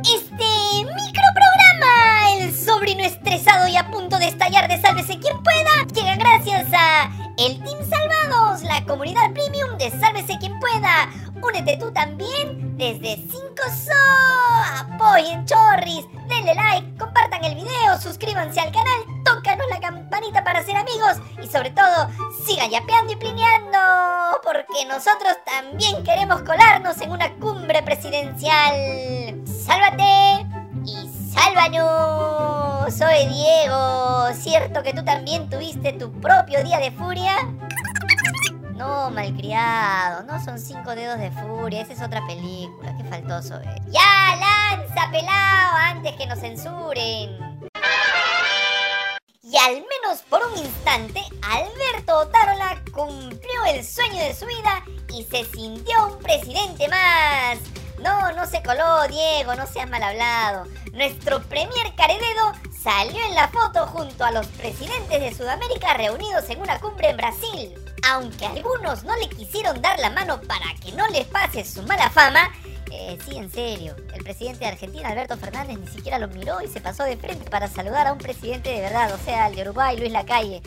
Este microprograma, el sobrino estresado y a punto de estallar de Sálvese quien pueda, llega gracias a el Team Salvados, la comunidad premium de Sálvese quien pueda. Únete tú también desde 5 So. Apoyen Chorris, denle like, compartan el video, suscríbanse al canal, tócanos la campanita para ser amigos y sobre todo sigan yapeando y plineando porque nosotros también queremos colarnos en una cumbre presidencial. ¡Sálvate! y sálvanos. Soy Diego. ¿Cierto que tú también tuviste tu propio día de furia? No, malcriado, no son cinco dedos de furia, esa es otra película, qué faltoso es. ¡Ya, lanza, pelado, antes que nos censuren! Y al menos por un instante, Alberto Otárola cumplió el sueño de su vida y se sintió un presidente más. Se coló, Diego, no seas mal hablado. Nuestro premier Carededo salió en la foto junto a los presidentes de Sudamérica reunidos en una cumbre en Brasil. Aunque algunos no le quisieron dar la mano para que no les pase su mala fama, eh, sí, en serio. El presidente de Argentina, Alberto Fernández, ni siquiera lo miró y se pasó de frente para saludar a un presidente de verdad, o sea, el de Uruguay, Luis Lacalle.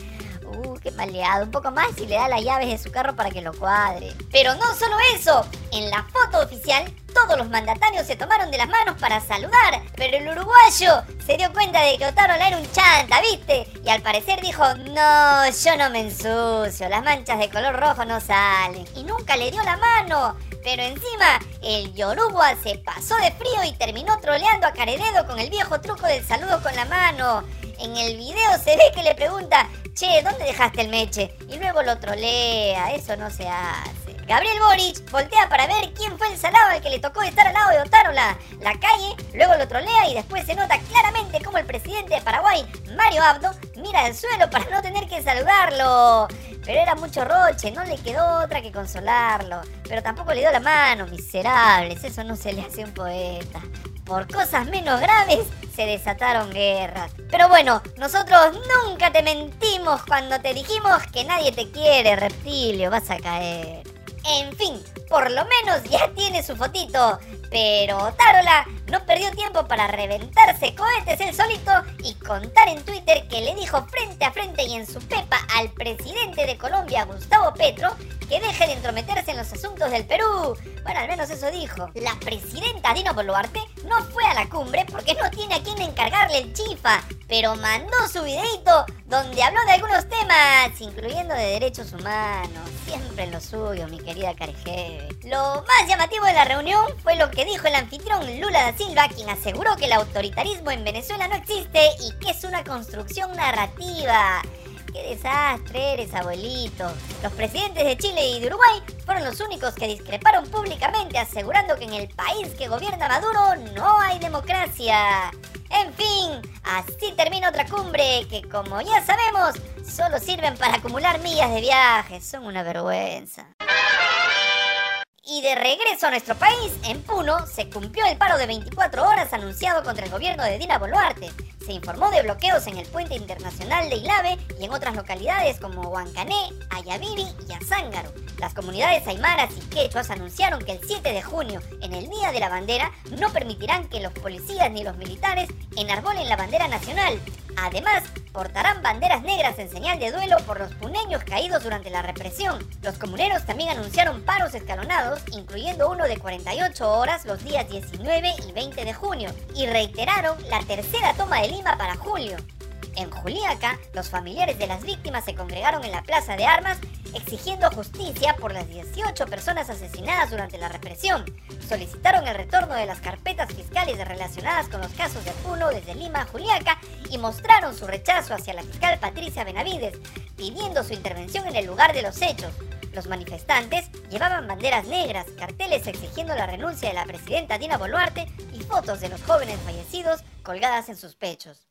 Uh, qué maleado. Un poco más y le da las llaves de su carro para que lo cuadre. Pero no solo eso. En la foto oficial, todos los mandatarios se tomaron de las manos para saludar. Pero el uruguayo se dio cuenta de que Otárola era un chanta, ¿viste? Y al parecer dijo, no, yo no me ensucio. Las manchas de color rojo no salen. Y nunca le dio la mano. Pero encima, el Yoruba se pasó de frío y terminó troleando a Carededo con el viejo truco del saludo con la mano. En el video se ve que le pregunta, che, ¿dónde dejaste el meche? Y luego lo trolea, eso no se hace. Gabriel Boric voltea para ver quién fue el salado al que le tocó estar al lado de Otárola. La calle, luego lo trolea y después se nota claramente como el presidente de Paraguay, Mario Abdo, mira al suelo para no tener que saludarlo. Pero era mucho roche, no le quedó otra que consolarlo. Pero tampoco le dio la mano, miserables, eso no se le hace a un poeta por cosas menos graves se desataron guerras. Pero bueno, nosotros nunca te mentimos cuando te dijimos que nadie te quiere, reptilio, vas a caer. En fin, por lo menos ya tiene su fotito. Pero Tarola no perdió tiempo para reventarse cohetes él solito y contar en Twitter que le dijo frente a frente y en su pepa al presidente de Colombia, Gustavo Petro, que deje de entrometerse en los asuntos del Perú. Bueno, al menos eso dijo. La presidenta Dina Boluarte no fue a la cumbre porque no tiene a quien encargarle el chifa, pero mandó su videito donde habló de algunos temas, incluyendo de derechos humanos. Siempre lo suyo, mi querida Careje. Lo más llamativo de la reunión fue lo que dijo el anfitrión Lula da Silva, quien aseguró que el autoritarismo en Venezuela no existe y que es una construcción narrativa. ¡Qué desastre eres, abuelito! Los presidentes de Chile y de Uruguay fueron los únicos que discreparon públicamente asegurando que en el país que gobierna Maduro no hay democracia. En fin, así termina otra cumbre que como ya sabemos, solo sirven para acumular millas de viaje. Son una vergüenza. Y de regreso a nuestro país, en Puno, se cumplió el paro de 24 horas anunciado contra el gobierno de Dina Boluarte. Se informó de bloqueos en el puente internacional de Ilave y en otras localidades como Huancané, Ayavivi y Azángaro. Las comunidades aymaras y quechuas anunciaron que el 7 de junio, en el Día de la Bandera, no permitirán que los policías ni los militares enarbolen la bandera nacional. Además, portarán banderas negras en señal de duelo por los puneños caídos durante la represión. Los comuneros también anunciaron paros escalonados, incluyendo uno de 48 horas los días 19 y 20 de junio, y reiteraron la tercera toma de Lima para julio. En Juliaca, los familiares de las víctimas se congregaron en la Plaza de Armas exigiendo justicia por las 18 personas asesinadas durante la represión. Solicitaron el retorno de las carpetas fiscales relacionadas con los casos de Puno desde Lima a Juliaca y mostraron su rechazo hacia la fiscal Patricia Benavides, pidiendo su intervención en el lugar de los hechos. Los manifestantes llevaban banderas negras, carteles exigiendo la renuncia de la presidenta Dina Boluarte y fotos de los jóvenes fallecidos colgadas en sus pechos.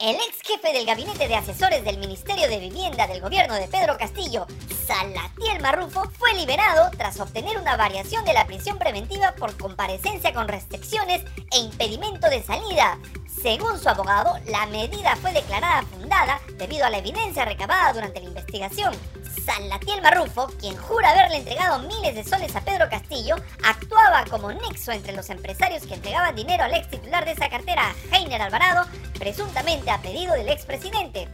El ex jefe del gabinete de asesores del Ministerio de Vivienda del gobierno de Pedro Castillo, Salatiel Marrufo, fue liberado tras obtener una variación de la prisión preventiva por comparecencia con restricciones e impedimento de salida. Según su abogado, la medida fue declarada fundada debido a la evidencia recabada durante la investigación. Salatiel Marrufo, quien jura haberle entregado miles de soles a Pedro Castillo, actuaba como nexo entre los empresarios que entregaban dinero al ex titular de esa cartera, Heiner Alvarado, presuntamente a pedido del expresidente.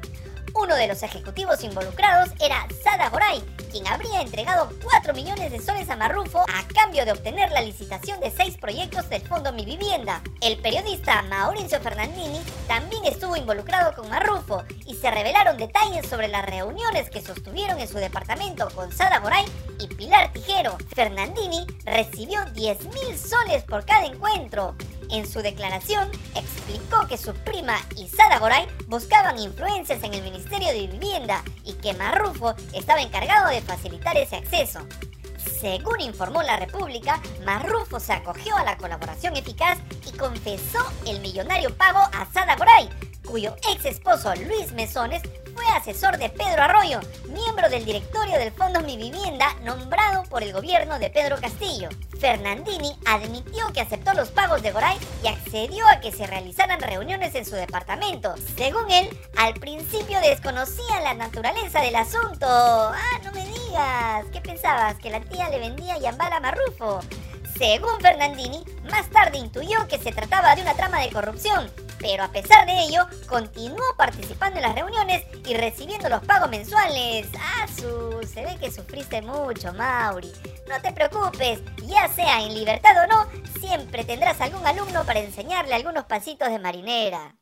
Uno de los ejecutivos involucrados era Sada Goray, habría entregado 4 millones de soles a Marrufo a cambio de obtener la licitación de seis proyectos del Fondo Mi Vivienda. El periodista Mauricio Fernandini también estuvo involucrado con Marrufo y se revelaron detalles sobre las reuniones que sostuvieron en su departamento con Sada Goray y Pilar Tijero. Fernandini recibió 10 mil soles por cada encuentro. En su declaración, explicó que su prima y Sada Goray buscaban influencias en el Ministerio de Vivienda y que Marrufo estaba encargado de facilitar ese acceso. Según informó la República, Marrufo se acogió a la colaboración eficaz y confesó el millonario pago a Sada Goray, cuyo ex esposo Luis Mesones fue asesor de Pedro Arroyo, miembro del directorio del Fondo Mi Vivienda nombrado por el gobierno de Pedro Castillo. Fernandini admitió que aceptó los pagos de Goray y accedió a que se realizaran reuniones en su departamento. Según él, al principio desconocía la naturaleza del asunto. Ah, no me digas. ¿Qué pensabas? ¿Que la tía le vendía yambala Marrufo? Según Fernandini, más tarde intuyó que se trataba de una trama de corrupción, pero a pesar de ello, continuó participando en las reuniones y recibiendo los pagos mensuales. ¡Ah, su! Se ve que sufriste mucho, Mauri. No te preocupes, ya sea en libertad o no, siempre tendrás algún alumno para enseñarle algunos pasitos de marinera.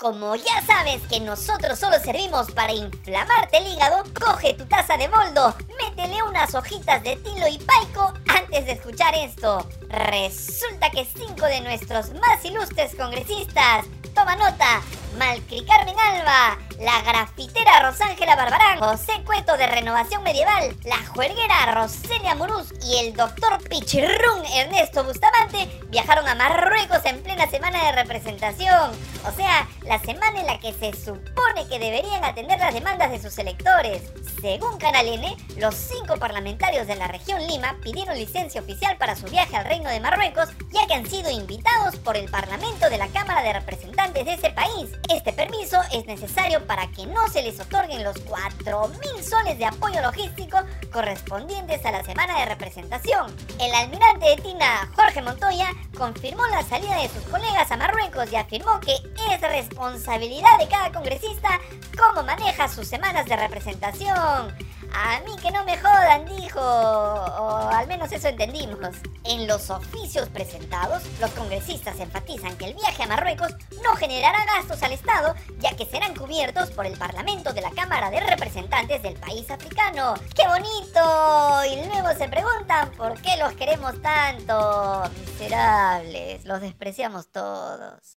Como ya sabes que nosotros solo servimos para inflamarte el hígado, coge tu taza de boldo, métele unas hojitas de tilo y paico antes de escuchar esto. Resulta que cinco de nuestros más ilustres congresistas, toma nota, Malcri Carmen Alba, la grafitera Rosángela Barbarán, José Cueto de Renovación Medieval, la juerguera Roselia Muruz y el doctor Pichirrún Ernesto Bustamante viajaron a Marruecos en plena semana de representación. O sea, la semana en la que se supone que deberían atender las demandas de sus electores. Según Canal N, los cinco parlamentarios de la región Lima pidieron licencia oficial para su viaje al Reino de Marruecos, ya que han sido invitados por el Parlamento de la Cámara de Representantes de ese país. Este permiso es necesario para que no se les otorguen los 4.000 soles de apoyo logístico correspondientes a la semana de representación. El almirante de Tina, Jorge Montoya, confirmó la salida de sus colegas a Marruecos y afirmó que es responsabilidad de cada congresista cómo maneja sus semanas de representación. A mí que no me jodan, dijo. O al menos eso entendimos. En los oficios presentados, los congresistas enfatizan que el viaje a Marruecos no generará gastos al Estado, ya que serán cubiertos por el Parlamento de la Cámara de Representantes del país africano. ¡Qué bonito! Y luego se preguntan por qué los queremos tanto. Miserables, los despreciamos todos.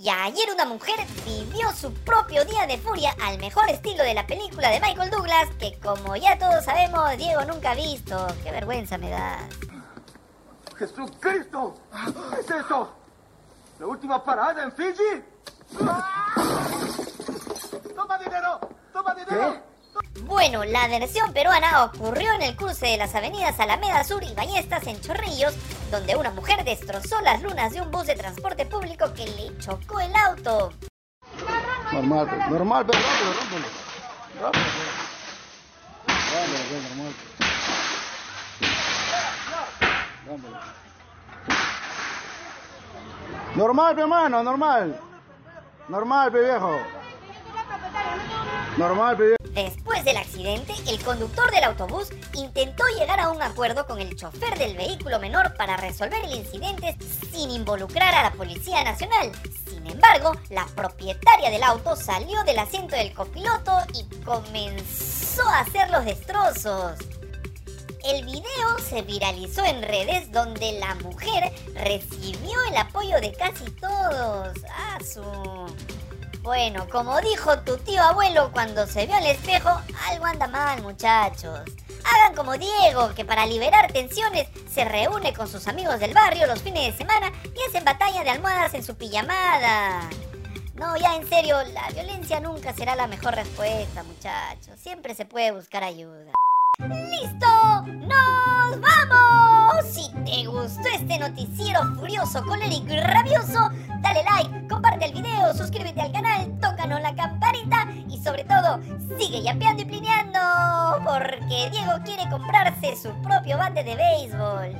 Y ayer una mujer vivió su propio día de furia al mejor estilo de la película de Michael Douglas, que como ya todos sabemos, Diego nunca ha visto. Qué vergüenza me da. ¡Jesucristo! ¿Qué es eso? ¿La última parada en Fiji? ¡Toma dinero! ¡Toma dinero! Bueno, la versión peruana ocurrió en el cruce de las avenidas Alameda Sur y Ballestas en Chorrillos, donde una mujer destrozó las lunas de un bus de transporte público que le chocó el auto. Normal, pues, normal, pero normal. Normal, normal. Normal, pe viejo. Normal, pe viejo. Después del accidente, el conductor del autobús intentó llegar a un acuerdo con el chofer del vehículo menor para resolver el incidente sin involucrar a la Policía Nacional. Sin embargo, la propietaria del auto salió del asiento del copiloto y comenzó a hacer los destrozos. El video se viralizó en redes donde la mujer recibió el apoyo de casi todos. ¡Ah, su! Bueno, como dijo tu tío abuelo cuando se vio al espejo, algo anda mal, muchachos. Hagan como Diego, que para liberar tensiones se reúne con sus amigos del barrio los fines de semana y hacen batalla de almohadas en su pijamada. No, ya en serio, la violencia nunca será la mejor respuesta, muchachos. Siempre se puede buscar ayuda. ¡Listo! ¡Nos vamos! Si te gustó este noticiero furioso, colérico y rabioso, dale like, comparte el video, suscríbete al canal, tócanos la campanita y sobre todo, sigue yapeando y plineando, porque Diego quiere comprarse su propio bate de béisbol.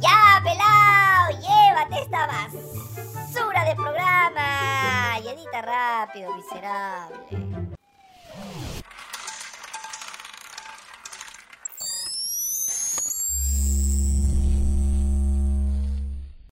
¡Ya, pelao! ¡Llévate esta basura de programa! Y edita rápido, miserable.